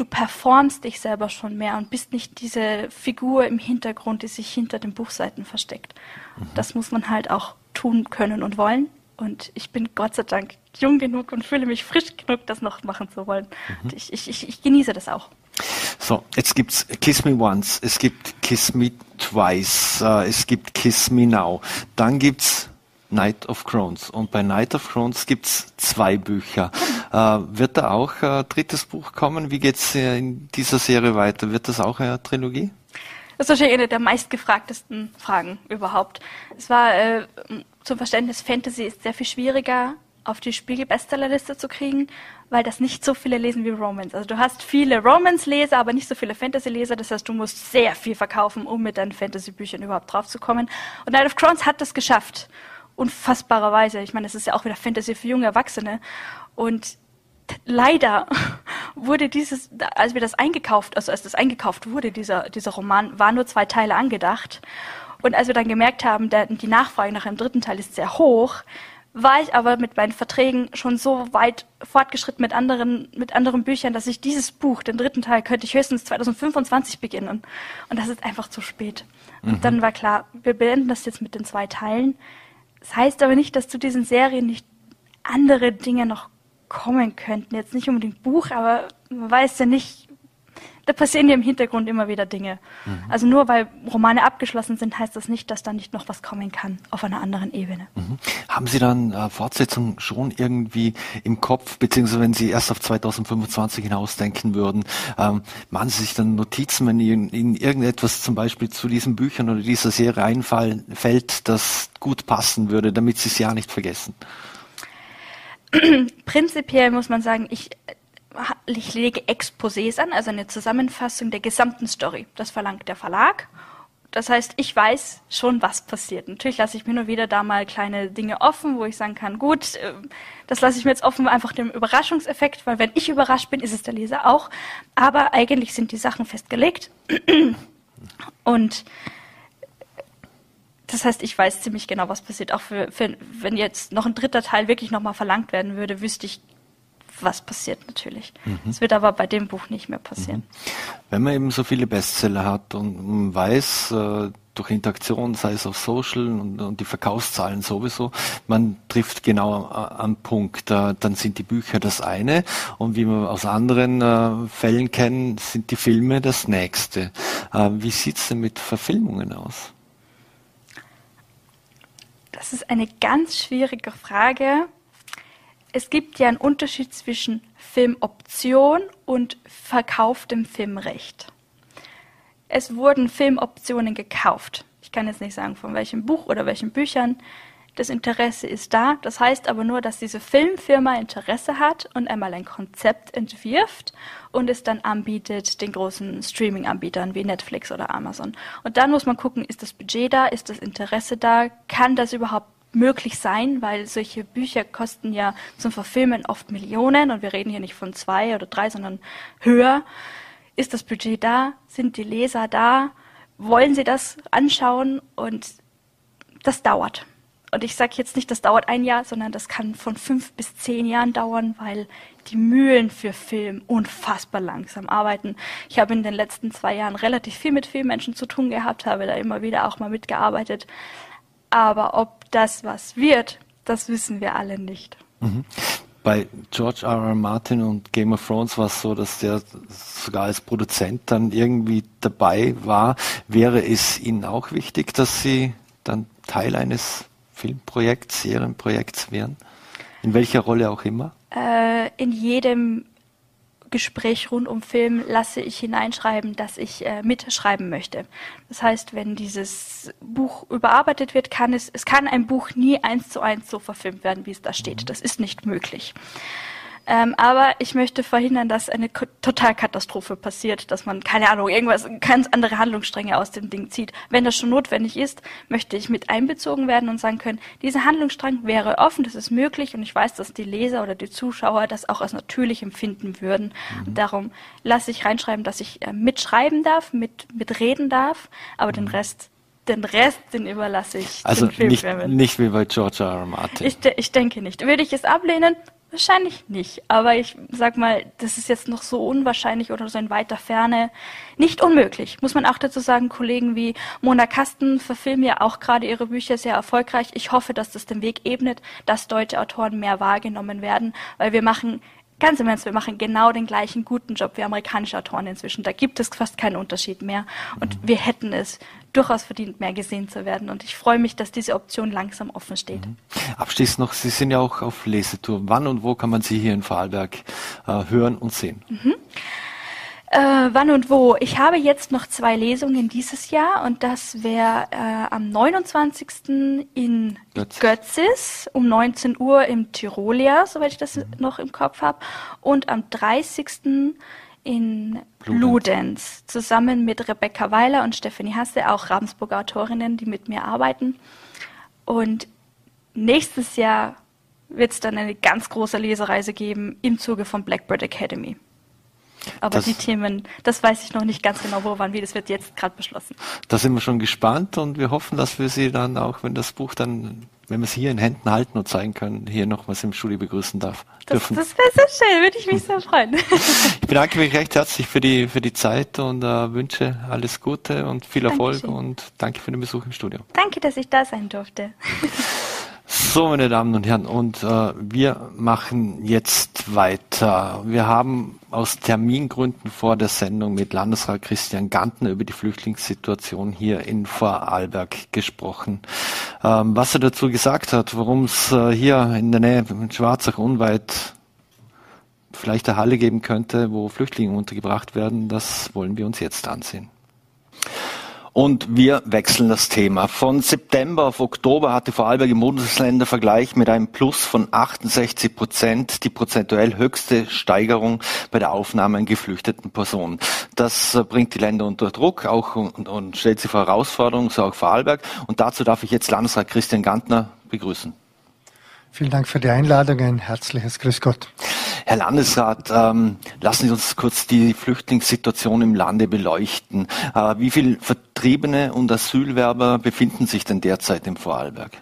du performst dich selber schon mehr und bist nicht diese Figur im Hintergrund, die sich hinter den Buchseiten versteckt. Mhm. Das muss man halt auch tun können und wollen. Und ich bin Gott sei Dank jung genug und fühle mich frisch genug, das noch machen zu wollen. Mhm. Ich, ich, ich, ich genieße das auch. So, jetzt gibt's Kiss Me Once, es gibt Kiss Me Twice, äh, es gibt Kiss Me Now. Dann gibt's Night of Crones. Und bei Night of Crones gibt's zwei Bücher. Äh, wird da auch ein drittes Buch kommen? Wie geht's in dieser Serie weiter? Wird das auch eine Trilogie? Das ist wahrscheinlich eine der meistgefragtesten Fragen überhaupt. Es war äh, zum Verständnis, Fantasy ist sehr viel schwieriger auf die Spiegel-Bestsellerliste zu kriegen, weil das nicht so viele lesen wie Romans. Also du hast viele Romans-Leser, aber nicht so viele Fantasy-Leser. Das heißt, du musst sehr viel verkaufen, um mit deinen Fantasy-Büchern überhaupt draufzukommen. Und Night of Crowns hat das geschafft unfassbarerweise. Ich meine, es ist ja auch wieder Fantasy für junge Erwachsene. Und leider wurde dieses, als wir das eingekauft, also als das eingekauft wurde, dieser, dieser Roman, war nur zwei Teile angedacht. Und als wir dann gemerkt haben, der, die Nachfrage nach einem dritten Teil ist sehr hoch, war ich aber mit meinen Verträgen schon so weit fortgeschritten mit anderen, mit anderen Büchern, dass ich dieses Buch, den dritten Teil, könnte ich höchstens 2025 beginnen. Und das ist einfach zu spät. Mhm. Und dann war klar, wir beenden das jetzt mit den zwei Teilen. Das heißt aber nicht, dass zu diesen Serien nicht andere Dinge noch kommen könnten. Jetzt nicht unbedingt Buch, aber man weiß ja nicht, da passieren ja im Hintergrund immer wieder Dinge. Mhm. Also nur weil Romane abgeschlossen sind, heißt das nicht, dass da nicht noch was kommen kann auf einer anderen Ebene. Mhm. Haben Sie dann äh, Fortsetzung schon irgendwie im Kopf, beziehungsweise wenn Sie erst auf 2025 hinausdenken würden, ähm, machen Sie sich dann Notizen, wenn Ihnen in irgendetwas zum Beispiel zu diesen Büchern oder dieser Serie einfällt, das gut passen würde, damit Sie es ja nicht vergessen? Prinzipiell muss man sagen, ich ich lege Exposés an, also eine Zusammenfassung der gesamten Story. Das verlangt der Verlag. Das heißt, ich weiß schon, was passiert. Natürlich lasse ich mir nur wieder da mal kleine Dinge offen, wo ich sagen kann, gut, äh, das lasse ich mir jetzt offen, einfach dem Überraschungseffekt, weil wenn ich überrascht bin, ist es der Leser auch. Aber eigentlich sind die Sachen festgelegt. Und das heißt, ich weiß ziemlich genau, was passiert. Auch für, für, wenn jetzt noch ein dritter Teil wirklich nochmal verlangt werden würde, wüsste ich was passiert natürlich. Es mhm. wird aber bei dem Buch nicht mehr passieren. Mhm. Wenn man eben so viele Bestseller hat und weiß, äh, durch Interaktion, sei es auf Social und, und, die Verkaufszahlen sowieso, man trifft genau am Punkt. Äh, dann sind die Bücher das eine und wie wir aus anderen äh, Fällen kennen, sind die Filme das nächste. Wie sieht's denn mit Verfilmungen aus? Das ist eine ganz schwierige Frage es gibt ja einen Unterschied zwischen Filmoption und verkauftem Filmrecht. Es wurden Filmoptionen gekauft. Ich kann jetzt nicht sagen, von welchem Buch oder welchen Büchern. Das Interesse ist da. Das heißt aber nur, dass diese Filmfirma Interesse hat und einmal ein Konzept entwirft und es dann anbietet den großen Streaming-Anbietern wie Netflix oder Amazon. Und dann muss man gucken, ist das Budget da, ist das Interesse da, kann das überhaupt möglich sein, weil solche Bücher kosten ja zum Verfilmen oft Millionen und wir reden hier nicht von zwei oder drei, sondern höher. Ist das Budget da? Sind die Leser da? Wollen sie das anschauen? Und das dauert. Und ich sage jetzt nicht, das dauert ein Jahr, sondern das kann von fünf bis zehn Jahren dauern, weil die Mühlen für Film unfassbar langsam arbeiten. Ich habe in den letzten zwei Jahren relativ viel mit Filmmenschen zu tun gehabt, habe da immer wieder auch mal mitgearbeitet. Aber ob das was wird, das wissen wir alle nicht. Mhm. Bei George R. R. Martin und Game of Thrones war es so, dass der sogar als Produzent dann irgendwie dabei war. Wäre es Ihnen auch wichtig, dass Sie dann Teil eines Filmprojekts, Serienprojekts wären? In welcher Rolle auch immer? Äh, in jedem Gespräch rund um Film lasse ich hineinschreiben, dass ich äh, mitschreiben möchte. Das heißt, wenn dieses Buch überarbeitet wird, kann es, es kann ein Buch nie eins zu eins so verfilmt werden, wie es da steht. Das ist nicht möglich. Ähm, aber ich möchte verhindern, dass eine K Totalkatastrophe passiert, dass man, keine Ahnung, irgendwas, ganz andere Handlungsstränge aus dem Ding zieht. Wenn das schon notwendig ist, möchte ich mit einbezogen werden und sagen können, dieser Handlungsstrang wäre offen, das ist möglich und ich weiß, dass die Leser oder die Zuschauer das auch als natürlich empfinden würden. Mhm. Und darum lasse ich reinschreiben, dass ich äh, mitschreiben darf, mit, mitreden darf, aber mhm. den Rest den Rest, den überlasse ich also den nicht, nicht wie bei George R. R. Martin. Ich, ich denke nicht. Würde ich es ablehnen? Wahrscheinlich nicht. Aber ich sag mal, das ist jetzt noch so unwahrscheinlich oder so in weiter Ferne. Nicht unmöglich. Muss man auch dazu sagen, Kollegen wie Mona Kasten verfilmen ja auch gerade ihre Bücher sehr erfolgreich. Ich hoffe, dass das den Weg ebnet, dass deutsche Autoren mehr wahrgenommen werden, weil wir machen Ganz im Ernst, wir machen genau den gleichen guten Job wie amerikanische Autoren inzwischen. Da gibt es fast keinen Unterschied mehr. Und wir hätten es durchaus verdient, mehr gesehen zu werden. Und ich freue mich, dass diese Option langsam offen steht. Mhm. Abschließend noch, Sie sind ja auch auf Lesetour. Wann und wo kann man Sie hier in Vorarlberg äh, hören und sehen? Mhm. Äh, wann und wo? Ich habe jetzt noch zwei Lesungen dieses Jahr und das wäre äh, am 29. in Götz. Götzis um 19 Uhr im Tirolia, soweit ich das mhm. noch im Kopf habe, und am 30. in Bludenz, zusammen mit Rebecca Weiler und Stephanie Hasse, auch Ravensburger Autorinnen, die mit mir arbeiten. Und nächstes Jahr wird es dann eine ganz große Lesereise geben im Zuge von Blackbird Academy. Aber das, die Themen, das weiß ich noch nicht ganz genau, wo wann wie. Das wird jetzt gerade beschlossen. Da sind wir schon gespannt und wir hoffen, dass wir Sie dann auch, wenn das Buch dann, wenn wir es hier in Händen halten und zeigen können, hier nochmals im Studio begrüßen darf. Das, das wäre sehr schön, würde ich mich sehr freuen. ich bedanke mich recht herzlich für die, für die Zeit und äh, wünsche alles Gute und viel Erfolg Dankeschön. und danke für den Besuch im Studio. Danke, dass ich da sein durfte. So, meine Damen und Herren, und äh, wir machen jetzt weiter. Wir haben aus Termingründen vor der Sendung mit Landesrat Christian Gantner über die Flüchtlingssituation hier in Vorarlberg gesprochen. Ähm, was er dazu gesagt hat, warum es äh, hier in der Nähe in Schwarzach unweit vielleicht eine Halle geben könnte, wo Flüchtlinge untergebracht werden, das wollen wir uns jetzt ansehen. Und wir wechseln das Thema. Von September auf Oktober hatte Vorarlberg im Bundesländervergleich mit einem Plus von 68 Prozent die prozentuell höchste Steigerung bei der Aufnahme an geflüchteten Personen. Das äh, bringt die Länder unter Druck auch und, und stellt sie vor Herausforderungen, so auch Vorarlberg. Und dazu darf ich jetzt Landesrat Christian Gantner begrüßen. Vielen Dank für die Einladung. Ein herzliches Grüß Gott. Herr Landesrat, ähm, lassen Sie uns kurz die Flüchtlingssituation im Lande beleuchten. Äh, wie viele Vertriebene und Asylwerber befinden sich denn derzeit im Vorarlberg?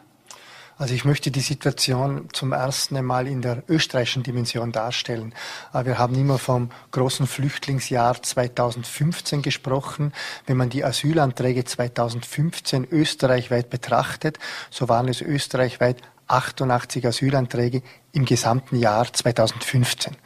Also ich möchte die Situation zum ersten Mal in der österreichischen Dimension darstellen. Äh, wir haben immer vom großen Flüchtlingsjahr 2015 gesprochen. Wenn man die Asylanträge 2015 österreichweit betrachtet, so waren es österreichweit 88 Asylanträge im gesamten Jahr 2015.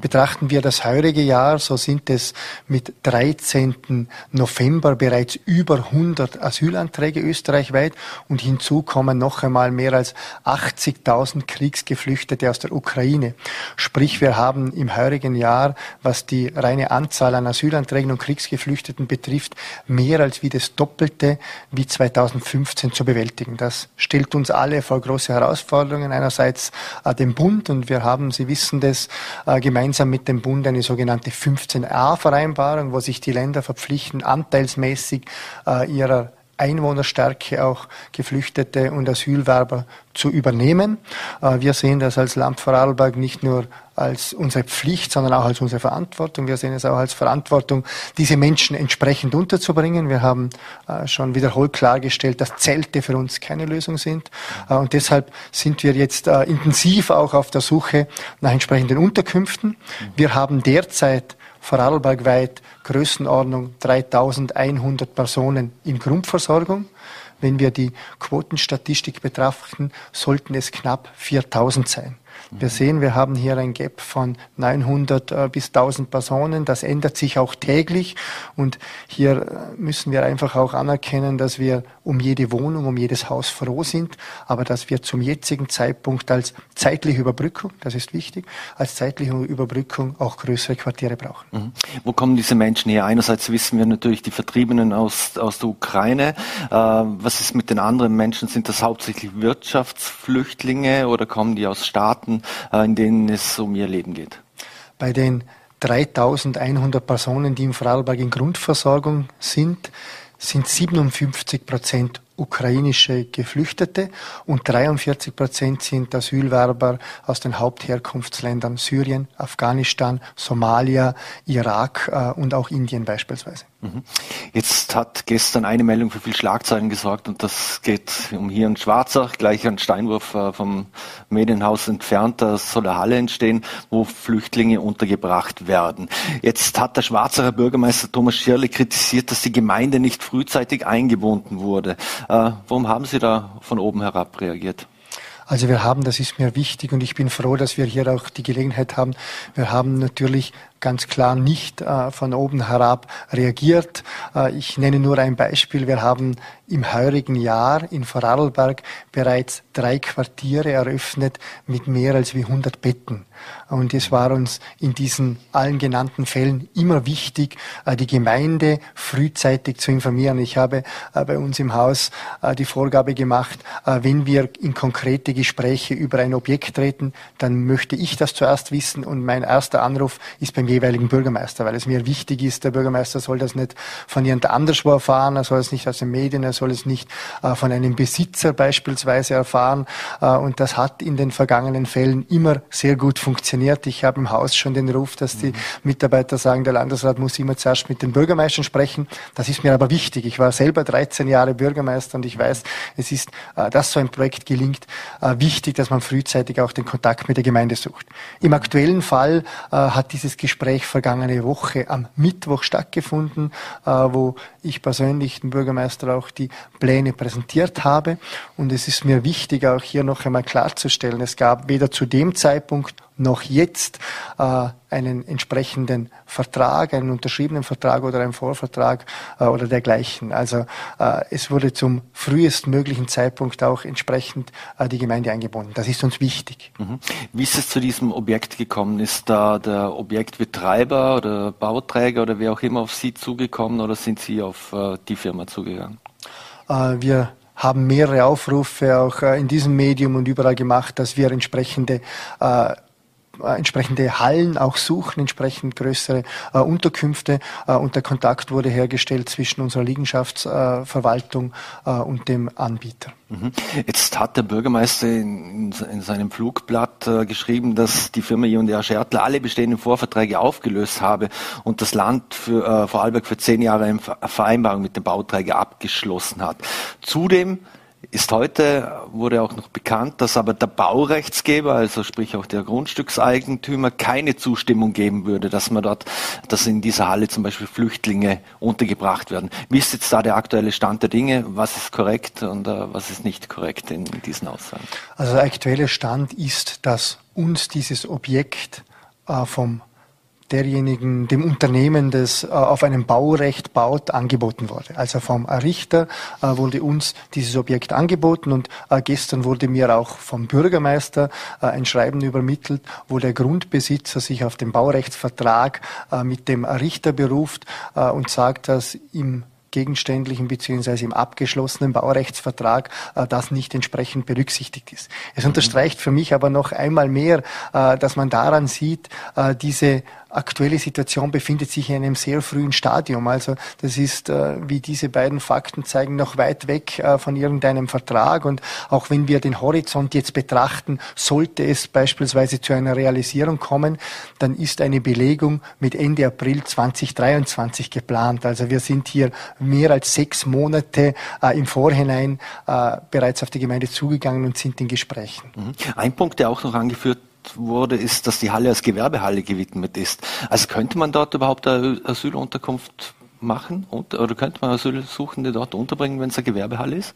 Betrachten wir das heurige Jahr, so sind es mit 13. November bereits über 100 Asylanträge österreichweit und hinzu kommen noch einmal mehr als 80.000 Kriegsgeflüchtete aus der Ukraine. Sprich, wir haben im heurigen Jahr, was die reine Anzahl an Asylanträgen und Kriegsgeflüchteten betrifft, mehr als wie das Doppelte wie 2015 zu bewältigen. Das stellt uns alle vor große Herausforderungen. Einerseits äh, dem Bund und wir haben, Sie wissen das, äh, gemeinsam mit dem Bund eine sogenannte 15a-Vereinbarung, wo sich die Länder verpflichten, anteilsmäßig äh, ihrer Einwohnerstärke auch Geflüchtete und Asylwerber zu übernehmen. Äh, wir sehen das als Land Vorarlberg nicht nur als unsere Pflicht, sondern auch als unsere Verantwortung. Wir sehen es auch als Verantwortung, diese Menschen entsprechend unterzubringen. Wir haben äh, schon wiederholt klargestellt, dass Zelte für uns keine Lösung sind. Äh, und deshalb sind wir jetzt intensiv auch auf der Suche nach entsprechenden Unterkünften. Wir haben derzeit vorarlbergweit Größenordnung 3100 Personen in Grundversorgung. wenn wir die Quotenstatistik betrachten, sollten es knapp 4000 sein. Wir sehen, wir haben hier ein Gap von 900 äh, bis 1000 Personen. Das ändert sich auch täglich. Und hier äh, müssen wir einfach auch anerkennen, dass wir um jede Wohnung, um jedes Haus froh sind, aber dass wir zum jetzigen Zeitpunkt als zeitliche Überbrückung, das ist wichtig, als zeitliche Überbrückung auch größere Quartiere brauchen. Mhm. Wo kommen diese Menschen her? Einerseits wissen wir natürlich die Vertriebenen aus, aus der Ukraine. Äh, was ist mit den anderen Menschen? Sind das hauptsächlich Wirtschaftsflüchtlinge oder kommen die aus Staaten, äh, in denen es um ihr Leben geht. Bei den 3100 Personen, die im Vorarlberg in Grundversorgung sind, sind 57 Prozent ukrainische Geflüchtete und 43 Prozent sind Asylwerber aus den Hauptherkunftsländern Syrien, Afghanistan, Somalia, Irak äh, und auch Indien beispielsweise. Mhm. Jetzt hat gestern eine Meldung für viel Schlagzeilen gesorgt und das geht um hier in Schwarzach, gleich ein Steinwurf äh, vom Medienhaus entfernt. Da soll eine Halle entstehen, wo Flüchtlinge untergebracht werden. Jetzt hat der Schwarzacher Bürgermeister Thomas Schirle kritisiert, dass die Gemeinde nicht frühzeitig eingebunden wurde. Äh, warum haben Sie da von oben herab reagiert? Also wir haben, das ist mir wichtig und ich bin froh, dass wir hier auch die Gelegenheit haben. Wir haben natürlich ganz klar nicht äh, von oben herab reagiert. Äh, ich nenne nur ein Beispiel. Wir haben im heurigen Jahr in Vorarlberg bereits drei Quartiere eröffnet mit mehr als wie 100 Betten. Und es war uns in diesen allen genannten Fällen immer wichtig, äh, die Gemeinde frühzeitig zu informieren. Ich habe äh, bei uns im Haus äh, die Vorgabe gemacht, wenn wir in konkrete Gespräche über ein Objekt treten, dann möchte ich das zuerst wissen und mein erster Anruf ist beim jeweiligen Bürgermeister, weil es mir wichtig ist, der Bürgermeister soll das nicht von jemand anderswo erfahren, er soll es nicht aus den Medien, er soll es nicht von einem Besitzer beispielsweise erfahren. Und das hat in den vergangenen Fällen immer sehr gut funktioniert. Ich habe im Haus schon den Ruf, dass die Mitarbeiter sagen, der Landesrat muss immer zuerst mit den Bürgermeistern sprechen. Das ist mir aber wichtig. Ich war selber 13 Jahre Bürgermeister und ich weiß, es ist, äh, dass so ein Projekt gelingt, wichtig, dass man frühzeitig auch den Kontakt mit der Gemeinde sucht. Im aktuellen Fall hat dieses Gespräch vergangene Woche am Mittwoch stattgefunden, äh, wo ich persönlich den Bürgermeister auch die Pläne präsentiert habe. Und es ist mir wichtig, auch hier noch einmal klarzustellen, es gab weder zu dem Zeitpunkt noch jetzt äh, einen entsprechenden Vertrag, einen unterschriebenen Vertrag oder einen Vorvertrag äh, oder dergleichen. Also äh, es wurde zum frühestmöglichen Zeitpunkt auch entsprechend äh, die Gemeinde eingebunden. Das ist uns wichtig. Mhm. Wie ist es zu diesem Objekt gekommen? Ist da der Objektbetreiber oder Bauträger oder wer auch immer auf Sie zugekommen oder sind Sie auf äh, die Firma zugegangen? Äh, wir haben mehrere Aufrufe auch äh, in diesem Medium und überall gemacht, dass wir entsprechende äh, entsprechende Hallen auch suchen, entsprechend größere äh, Unterkünfte äh, und der Kontakt wurde hergestellt zwischen unserer Liegenschaftsverwaltung äh, und dem Anbieter. Mhm. Jetzt hat der Bürgermeister in, in seinem Flugblatt äh, geschrieben, dass die Firma I&R Schertler alle bestehenden Vorverträge aufgelöst habe und das Land für äh, Vorarlberg für zehn Jahre eine Vereinbarung mit dem Bauträger abgeschlossen hat. Zudem ist heute, wurde auch noch bekannt, dass aber der Baurechtsgeber, also sprich auch der Grundstückseigentümer, keine Zustimmung geben würde, dass man dort, dass in dieser Halle zum Beispiel Flüchtlinge untergebracht werden. Wie ist jetzt da der aktuelle Stand der Dinge? Was ist korrekt und uh, was ist nicht korrekt in, in diesen Aussagen? Also der aktuelle Stand ist, dass uns dieses Objekt uh, vom derjenigen, dem Unternehmen, das äh, auf einem Baurecht baut, angeboten wurde. Also vom Richter äh, wurde uns dieses Objekt angeboten und äh, gestern wurde mir auch vom Bürgermeister ein Schreiben übermittelt, wo der Grundbesitzer sich auf den Baurechtsvertrag mit dem Richter beruft und sagt, dass im gegenständlichen bzw. im abgeschlossenen Baurechtsvertrag äh, das nicht entsprechend berücksichtigt ist. Es mhm. unterstreicht für mich aber noch einmal mehr, äh, dass man daran sieht, äh, diese aktuelle Situation befindet sich in einem sehr frühen Stadium. Also das ist, äh, wie diese beiden Fakten zeigen, noch weit weg äh, von irgendeinem Vertrag. Und auch wenn wir den Horizont jetzt betrachten, sollte es beispielsweise zu einer Realisierung kommen, dann ist eine Belegung mit Ende April 2023 geplant. Also wir sind hier mehr als sechs Monate äh, im Vorhinein bereits auf die Gemeinde zugegangen und sind in Gesprächen. Mhm. Ein Punkt, der auch noch angeführt wurde, ist, dass die Halle als Gewerbehalle gewidmet ist. Also könnte man dort überhaupt eine Asylunterkunft machen? Oder könnte man Asylsuchende dort unterbringen, wenn es eine Gewerbehalle ist?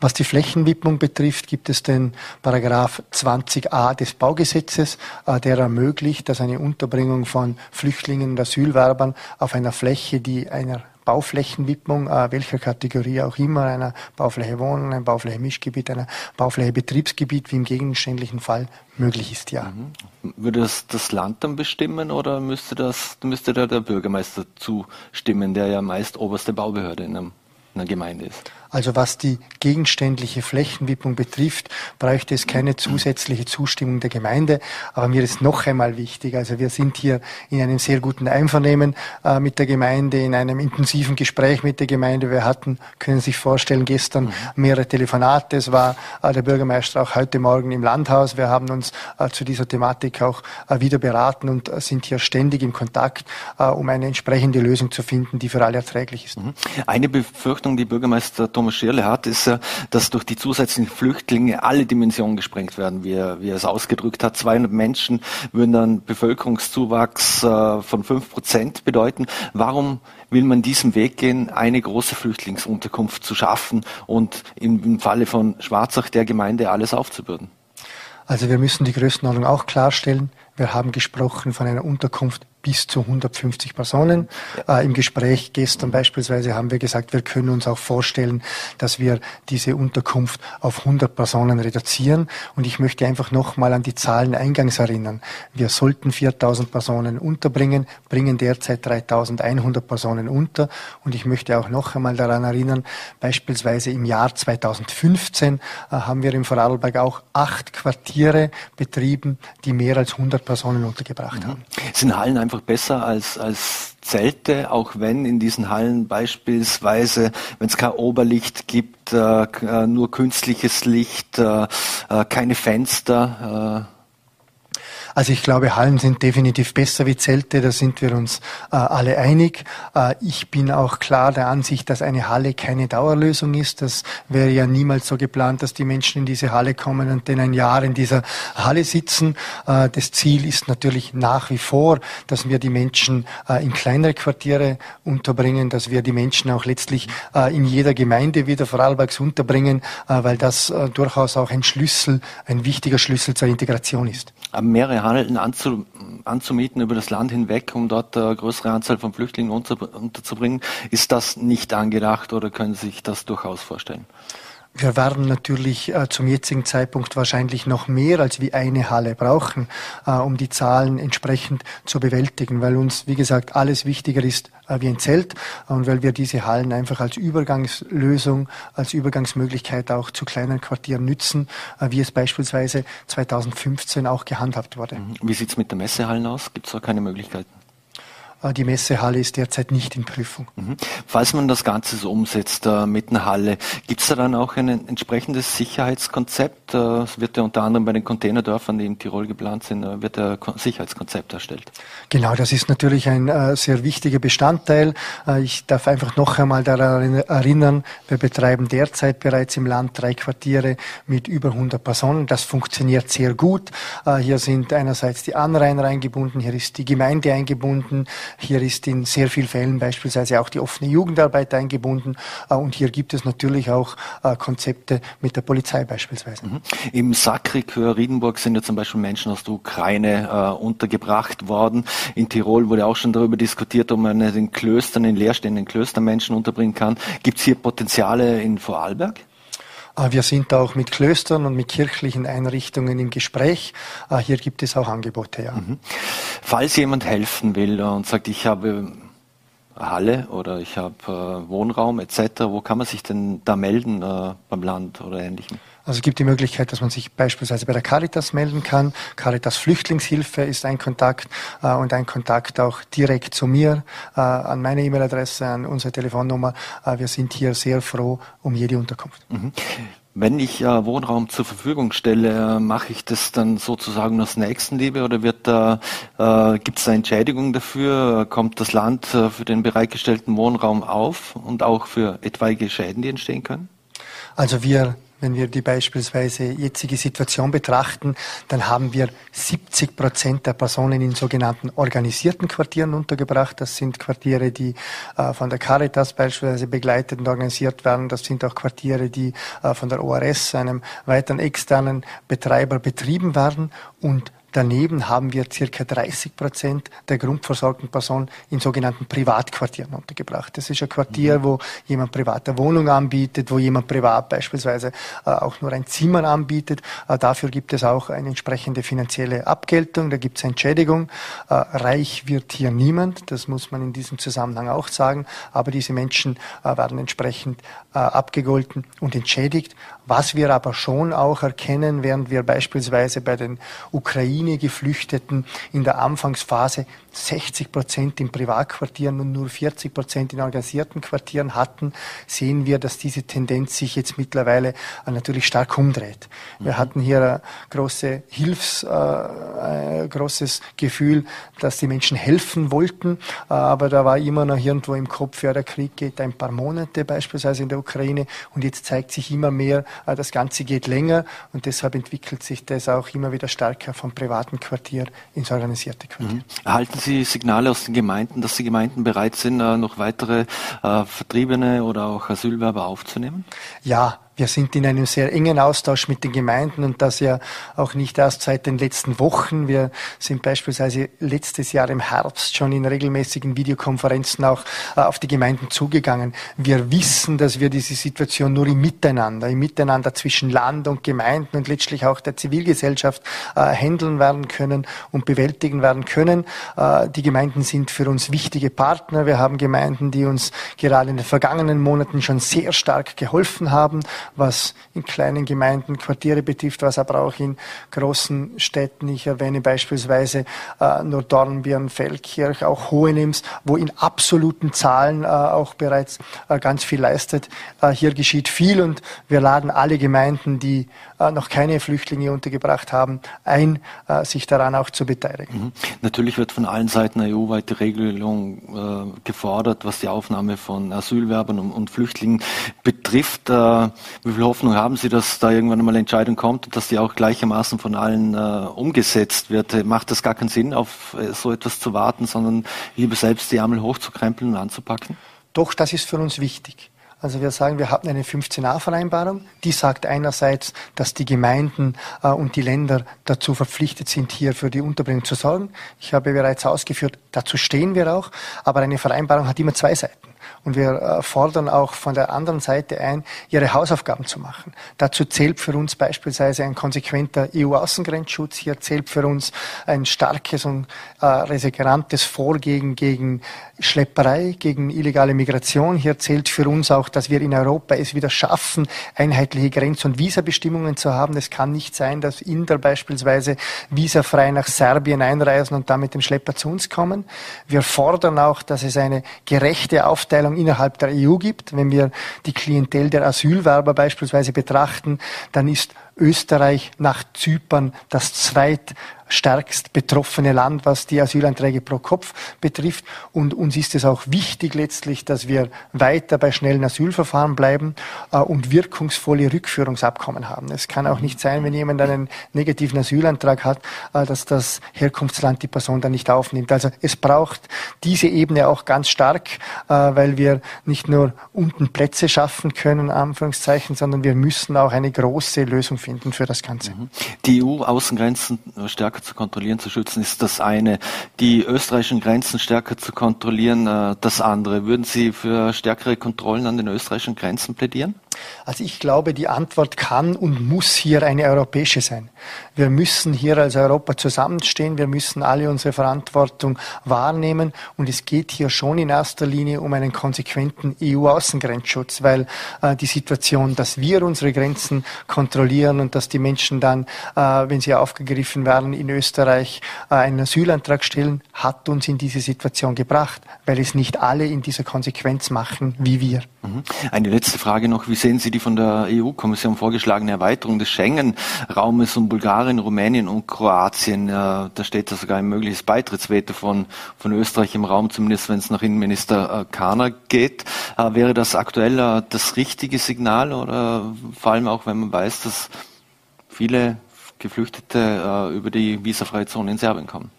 Was die Flächenwidmung betrifft, gibt es den Paragraph 20a des Baugesetzes, äh, der ermöglicht, dass eine Unterbringung von Flüchtlingen und Asylwerbern auf einer Fläche, die einer Bauflächenwidmung, äh, welcher Kategorie auch immer, einer Baufläche Wohnen, einer Baufläche Mischgebiet, einer Baufläche Betriebsgebiet, wie im gegenständlichen Fall möglich ist, ja. Mhm. Würde das das Land dann bestimmen oder müsste das, müsste da der Bürgermeister zustimmen, der ja meist oberste Baubehörde in, einem, in einer Gemeinde ist? Also was die gegenständliche Flächenwidmung betrifft, bräuchte es keine zusätzliche Zustimmung der Gemeinde. Aber mir ist noch einmal wichtig, also wir sind hier in einem sehr guten Einvernehmen äh, mit der Gemeinde, in einem intensiven Gespräch mit der Gemeinde. Wir hatten, können Sie sich vorstellen, gestern mehrere Telefonate. Es war äh, der Bürgermeister auch heute Morgen im Landhaus. Wir haben uns äh, zu dieser Thematik auch äh, wieder beraten und äh, sind hier ständig im Kontakt, äh, um eine entsprechende Lösung zu finden, die für alle erträglich ist. Mhm. Eine Befürchtung, die Bürgermeister Thomas Thomas Schirle hat, ist dass durch die zusätzlichen Flüchtlinge alle Dimensionen gesprengt werden, wie er, wie er es ausgedrückt hat. 200 Menschen würden dann Bevölkerungszuwachs äh, von 5 Prozent bedeuten. Warum will man diesen Weg gehen, eine große Flüchtlingsunterkunft zu schaffen und im Falle von Schwarzach der Gemeinde alles aufzubürden? Also wir müssen die Größenordnung auch klarstellen. Wir haben gesprochen von einer Unterkunft bis zu 150 Personen. Ja. Äh, Im Gespräch gestern beispielsweise haben wir gesagt, wir können uns auch vorstellen, dass wir diese Unterkunft auf 100 Personen reduzieren. Und ich möchte einfach nochmal an die Zahlen eingangs erinnern. Wir sollten 4000 Personen unterbringen, bringen derzeit 3100 Personen unter. Und ich möchte auch noch einmal daran erinnern, beispielsweise im Jahr 2015 äh, haben wir im Vorarlberg auch acht Quartiere betrieben, die mehr als 100 Personen untergebracht mhm. haben. Sind Hallen einfach besser als, als Zelte, auch wenn in diesen Hallen beispielsweise, wenn es kein Oberlicht gibt, äh, äh, nur künstliches Licht, äh, äh keine Fenster, äh, also ich glaube, Hallen sind definitiv besser wie Zelte, da sind wir uns äh, alle einig. Äh, ich bin auch klar der Ansicht, dass eine Halle keine Dauerlösung ist. Das wäre ja niemals so geplant, dass die Menschen in diese Halle kommen und dann ein Jahr in dieser Halle sitzen. Äh, das Ziel ist natürlich nach wie vor, dass wir die Menschen äh, in kleinere Quartiere unterbringen, dass wir die Menschen auch letztlich äh, in jeder Gemeinde wieder Vorarlbergs unterbringen, äh, weil das durchaus auch ein Schlüssel, ein wichtiger Schlüssel zur Integration ist. mehrere Handelten anzu, anzumieten über das Land hinweg, um dort eine größere Anzahl von Flüchtlingen unter, unterzubringen. Ist das nicht angedacht oder können Sie sich das durchaus vorstellen? Wir werden natürlich äh, zum jetzigen Zeitpunkt wahrscheinlich noch mehr als wie eine Halle brauchen, äh, um die Zahlen entsprechend zu bewältigen, weil uns, wie gesagt, alles wichtiger ist äh, wie ein Zelt und weil wir diese Hallen einfach als Übergangslösung, als Übergangsmöglichkeit auch zu kleinen Quartieren nützen, äh, wie es beispielsweise 2015 auch gehandhabt wurde. Wie sieht's mit den Messehallen aus? Gibt es da keine Möglichkeiten? Äh, die Messehalle ist derzeit nicht in Prüfung. Mhm. Falls man das Ganze so umsetzt äh, mit einer Halle, gibt es da dann auch ein entsprechendes Sicherheitskonzept? Äh, es wird ja unter anderem bei den Containerdörfern, die in Tirol geplant sind, äh, wird ein Sicherheitskonzept erstellt. Genau, das ist natürlich ein äh, sehr wichtiger Bestandteil. Äh, ich darf einfach noch einmal daran erinnern, wir betreiben derzeit bereits im Land drei Quartiere mit über 100 Personen. Das funktioniert sehr gut. hier sind einerseits die Anrainer eingebunden, hier ist die Gemeinde eingebunden, hier ist in sehr vielen Fällen beispielsweise auch die offene Jugendarbeit eingebunden äh, und hier gibt es natürlich auch äh, Konzepte mit der Polizei beispielsweise. Mhm. Im Sacré-Cœur Riedenburg sind ja zum Beispiel Menschen aus der Ukraine äh, untergebracht worden. In Tirol wurde auch schon darüber diskutiert, ob man in den Klöstern, in leerstehenden Klöstern Menschen unterbringen kann. Gibt es hier Potenziale in Vorarlberg? Äh, wir sind auch mit Klöstern und mit kirchlichen Einrichtungen im Gespräch. Äh, hier gibt es auch Angebote, ja. Mhm. Falls jemand helfen will und sagt, ich habe Halle oder ich habe äh, Wohnraum etc., wo kann man sich denn da melden beim Land oder ähnlichem? Also es gibt die Möglichkeit, dass man sich beispielsweise bei der Caritas melden kann. Caritas Flüchtlingshilfe ist ein Kontakt äh, und ein Kontakt auch direkt zu mir, äh, an meine E-Mail-Adresse, an unsere Telefonnummer. Äh, wir sind hier sehr froh um jede Unterkunft. Mhm. Wenn ich äh, Wohnraum zur Verfügung stelle, äh, mache ich das dann sozusagen aus Nächstenliebe oder wird da, äh, gibt es eine Entschädigung dafür? Kommt das Land äh, für den bereitgestellten Wohnraum auf und auch für etwaige Schäden, die entstehen können? Also wir Wenn wir die beispielsweise jetzige Situation betrachten, dann haben wir 70 Prozent der Personen in sogenannten organisierten Quartieren untergebracht. Das sind Quartiere, die äh, von der Caritas beispielsweise begleitet und organisiert werden. Das sind auch Quartiere, die äh, von der ORS, einem weiteren externen Betreiber, betrieben werden. Und Daneben haben wir circa 30 Prozent der grundversorgten Personen in sogenannten Privatquartieren untergebracht. Das ist ein Quartier, mhm. wo jemand private Wohnung anbietet, wo jemand privat beispielsweise äh, auch nur ein Zimmer anbietet. Äh, dafür gibt es auch eine entsprechende finanzielle Abgeltung, da gibt es Entschädigung. Äh, reich wird hier niemand, das muss man in diesem Zusammenhang auch sagen, aber diese Menschen äh, werden entsprechend äh, abgegolten und entschädigt. Was wir aber schon auch erkennen, während wir beispielsweise bei den Ukraine-Geflüchteten in der Anfangsphase 60 Prozent in Privatquartieren und nur 40 Prozent in organisierten Quartieren hatten, sehen wir, dass diese Tendenz sich jetzt mittlerweile äh, natürlich stark umdreht. Wir mhm. hatten hier ein große Hilfs, äh, ein großes Gefühl, dass die Menschen helfen wollten, äh, aber da war immer noch irgendwo im Kopf, ja, der Krieg geht ein paar Monate beispielsweise in der Ukraine und jetzt zeigt sich immer mehr, äh, das Ganze geht länger und deshalb entwickelt sich das auch immer wieder stärker vom privaten Quartier ins organisierte Quartier. Mhm. Erhalten Sie Signale aus den Gemeinden, dass die Gemeinden bereit sind, äh, noch weitere äh, Vertriebene oder auch Asylwerber aufzunehmen? Ja, wir sind in einem sehr engen Austausch mit den Gemeinden und das ja auch nicht erst seit den letzten Wochen. Wir sind beispielsweise letztes Jahr im Herbst schon in regelmäßigen Videokonferenzen auch äh, auf die Gemeinden zugegangen. Wir wissen, dass wir diese Situation nur im Miteinander, im Miteinander zwischen Land und Gemeinden und letztlich auch der Zivilgesellschaft äh, handeln werden können und bewältigen werden können. Äh, die Gemeinden sind für uns wichtige Partner. Wir haben Gemeinden, die uns gerade in den vergangenen Monaten schon sehr stark geholfen haben was in kleinen Gemeinden Quartiere betrifft, was aber auch in großen Städten, ich erwähne beispielsweise äh, nur Dornbirn, Feldkirch, auch Hohenems, wo in absoluten Zahlen äh, auch bereits äh, ganz viel leistet. Äh, hier geschieht viel und wir laden alle Gemeinden, die äh, noch keine Flüchtlinge untergebracht haben, ein, äh, sich daran auch zu beteiligen. Mhm. Natürlich wird von allen Seiten eine EU-weite Regelung gefordert, was die Aufnahme von Asylwerbern und, und Flüchtlingen betrifft. Wie viel Hoffnung haben Sie, dass da irgendwann einmal eine Entscheidung kommt und dass die auch gleichermaßen von allen äh, umgesetzt wird? Macht es gar keinen Sinn, auf äh, so etwas zu warten, sondern lieber selbst die Ärmel hochzukrempeln und anzupacken? Doch, das ist für uns wichtig. Also wir sagen, wir haben eine 15a-Vereinbarung, die sagt einerseits, dass die Gemeinden äh, und die Länder dazu verpflichtet sind, hier für die Unterbringung zu sorgen. Ich habe bereits ausgeführt, dazu stehen wir auch, aber eine Vereinbarung hat immer zwei Seiten. Und wir äh, fordern auch von der anderen Seite ein, ihre Hausaufgaben zu machen. Dazu zählt für uns beispielsweise ein konsequenter EU-Außengrenzschutz. Hier zählt für uns ein starkes und äh, resegerantes Vorgehen gegen Schlepperei, gegen illegale Migration. Hier zählt für uns auch, dass wir in Europa es wieder schaffen, einheitliche Grenz- und Visabestimmungen zu haben. Es kann nicht sein, dass Inder beispielsweise visafrei nach Serbien einreisen und dann mit dem Schlepper zu uns kommen. Wir fordern auch, dass es eine gerechte Aufteilung innerhalb der EU gibt. Wenn wir die Klientel der Asylwerber beispielsweise betrachten, dann ist Österreich nach Zypern das zweit stärkst betroffene Land, was die Asylanträge pro Kopf betrifft. Und uns ist es auch wichtig letztlich, dass wir weiter bei schnellen Asylverfahren bleiben äh, und wirkungsvolle Rückführungsabkommen haben. Es kann auch nicht sein, wenn jemand einen negativen Asylantrag hat, äh, dass das Herkunftsland die Person dann nicht aufnimmt. Also es braucht diese Ebene auch ganz stark, äh, weil wir nicht nur unten Plätze schaffen können, Anführungszeichen, sondern wir müssen auch eine große Lösung finden für das Ganze. Mhm. Die EU-Außengrenzen stärker zu kontrollieren, zu schützen, ist das eine. Die österreichischen Grenzen stärker zu kontrollieren, äh, das andere. Würden Sie für stärkere Kontrollen an den österreichischen Grenzen plädieren? Also ich glaube, die Antwort kann und muss hier eine europäische sein. Wir müssen hier als Europa zusammenstehen, wir müssen alle unsere Verantwortung wahrnehmen und es geht hier schon in erster Linie um einen konsequenten EU-Außengrenzschutz, weil äh, die Situation, dass wir unsere Grenzen kontrollieren und dass die Menschen dann, äh, wenn sie aufgegriffen werden, in Österreich äh, einen Asylantrag stellen, hat uns in diese Situation gebracht, weil es nicht alle in dieser Konsequenz machen wie wir. Mhm. Eine letzte Frage noch, wie sehen Sie die von der EU-Kommission vorgeschlagene Erweiterung des Schengen-Raumes um Bulgarien, Rumänien und Kroatien? Äh, da steht ja sogar ein mögliches Beitrittsveto von, von Österreich im Raum, zumindest wenn es nach Innenminister äh, Kahner geht. Äh, wäre das aktuell das richtige Signal oder vor allem auch, wenn man weiß, dass viele Geflüchtete über die visafreie Zone in Serbien kommen?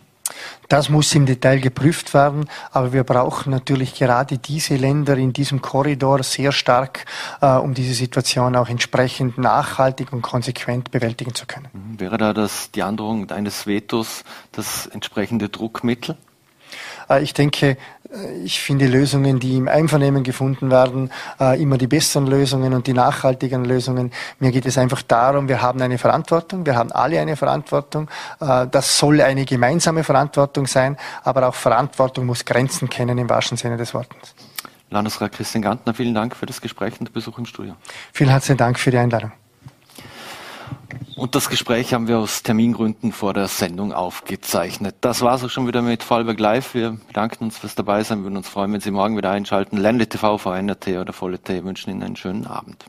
Das muss im Detail geprüft werden, aber wir brauchen natürlich gerade diese Länder in diesem Korridor sehr stark, äh, um diese Situation auch entsprechend nachhaltig und konsequent bewältigen zu können. Mhm. Wäre da das, die Androhung eines Vetos das entsprechende Druckmittel? Äh, ich denke, ich finde Lösungen, die im Einvernehmen gefunden werden, äh, immer die besseren Lösungen und die nachhaltigen Lösungen. Mir geht es einfach darum, wir haben eine Verantwortung, wir haben alle eine Verantwortung. Das soll eine gemeinsame Verantwortung sein, aber auch Verantwortung muss Grenzen kennen im wahrsten Sinne des Wortes. Landesrat Christian Gantner, vielen Dank für das Gespräch und den Besuch im Studio. Vielen herzlichen Dank für die Einladung. Und das Gespräch haben wir aus Termingründen vor der Sendung aufgezeichnet. Das war es auch schon wieder mit Fallberg Live. Wir bedanken uns fürs Dabeisein. Wir würden uns freuen, wenn Sie morgen wieder einschalten. Ländle TV, VNRT oder Volle T wünschen Ihnen einen schönen Abend.